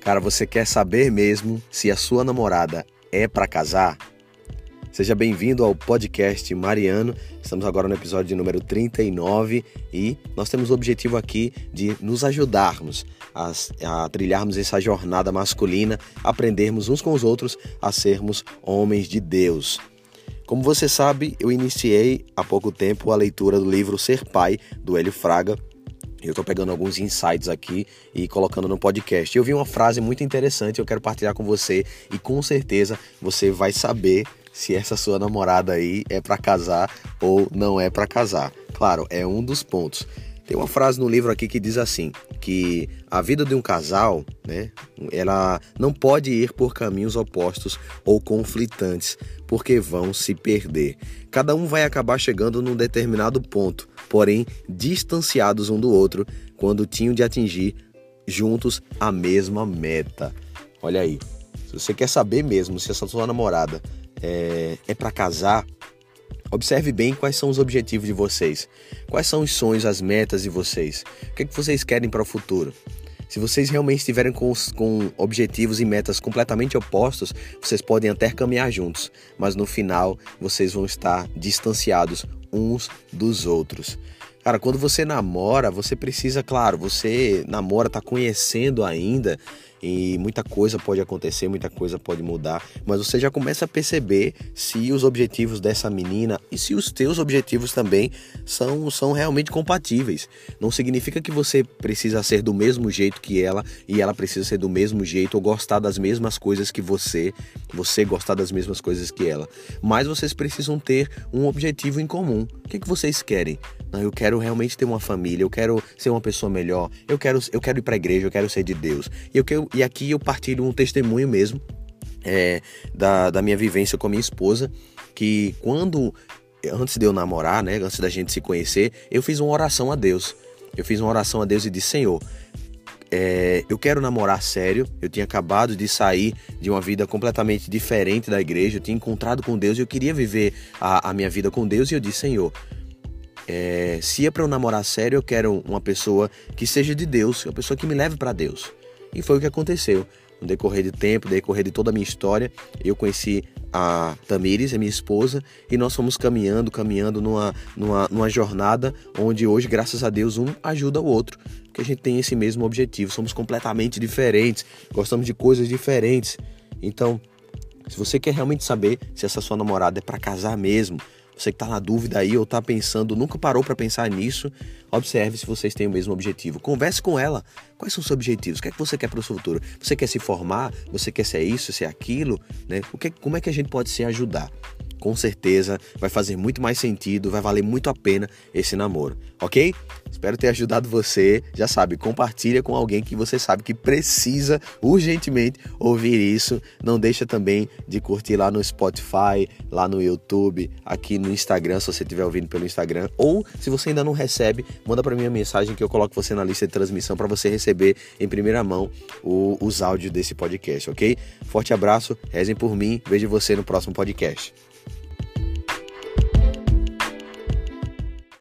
Cara, você quer saber mesmo se a sua namorada é para casar? Seja bem-vindo ao podcast Mariano. Estamos agora no episódio número 39 e nós temos o objetivo aqui de nos ajudarmos a, a, trilharmos essa jornada masculina, aprendermos uns com os outros a sermos homens de Deus. Como você sabe, eu iniciei há pouco tempo a leitura do livro Ser Pai, do Hélio Fraga, eu estou pegando alguns insights aqui e colocando no podcast. Eu vi uma frase muito interessante, eu quero partilhar com você e com certeza você vai saber se essa sua namorada aí é para casar ou não é para casar. Claro, é um dos pontos. Tem uma frase no livro aqui que diz assim, que a vida de um casal, né, ela não pode ir por caminhos opostos ou conflitantes, porque vão se perder. Cada um vai acabar chegando num determinado ponto, porém distanciados um do outro, quando tinham de atingir juntos a mesma meta. Olha aí, se você quer saber mesmo se essa sua namorada é, é para casar, Observe bem quais são os objetivos de vocês, quais são os sonhos, as metas de vocês, o que, é que vocês querem para o futuro. Se vocês realmente estiverem com, com objetivos e metas completamente opostos, vocês podem até caminhar juntos, mas no final vocês vão estar distanciados uns dos outros. Cara, quando você namora, você precisa, claro, você namora, tá conhecendo ainda, e muita coisa pode acontecer, muita coisa pode mudar, mas você já começa a perceber se os objetivos dessa menina e se os teus objetivos também são, são realmente compatíveis. Não significa que você precisa ser do mesmo jeito que ela e ela precisa ser do mesmo jeito ou gostar das mesmas coisas que você, você gostar das mesmas coisas que ela. Mas vocês precisam ter um objetivo em comum. O que, que vocês querem? Não, eu quero realmente ter uma família, eu quero ser uma pessoa melhor, eu quero, eu quero ir para a igreja, eu quero ser de Deus. E, eu quero, e aqui eu partilho um testemunho mesmo é, da, da minha vivência com a minha esposa, que quando, antes de eu namorar, né, antes da gente se conhecer, eu fiz uma oração a Deus. Eu fiz uma oração a Deus e disse, Senhor, é, eu quero namorar sério. Eu tinha acabado de sair de uma vida completamente diferente da igreja. Eu tinha encontrado com Deus e eu queria viver a, a minha vida com Deus. E eu disse, Senhor, é, se é para eu namorar sério, eu quero uma pessoa que seja de Deus, uma pessoa que me leve para Deus. E foi o que aconteceu. No decorrer de tempo, no decorrer de toda a minha história, eu conheci a Tamires, a minha esposa, e nós fomos caminhando, caminhando numa, numa, numa jornada onde hoje, graças a Deus, um ajuda o outro, porque a gente tem esse mesmo objetivo, somos completamente diferentes, gostamos de coisas diferentes. Então, se você quer realmente saber se essa sua namorada é para casar mesmo, você que está na dúvida aí ou está pensando, nunca parou para pensar nisso, observe se vocês têm o mesmo objetivo. Converse com ela. Quais são os seus objetivos? O que é que você quer para o seu futuro? Você quer se formar? Você quer ser isso, ser aquilo? Né? O que, como é que a gente pode se ajudar? Com certeza vai fazer muito mais sentido, vai valer muito a pena esse namoro, ok? Espero ter ajudado você. Já sabe, compartilha com alguém que você sabe que precisa urgentemente ouvir isso. Não deixa também de curtir lá no Spotify, lá no YouTube, aqui no Instagram, se você estiver ouvindo pelo Instagram, ou se você ainda não recebe, manda para mim uma mensagem que eu coloco você na lista de transmissão para você receber em primeira mão o, os áudios desse podcast, ok? Forte abraço, rezem por mim, vejo você no próximo podcast.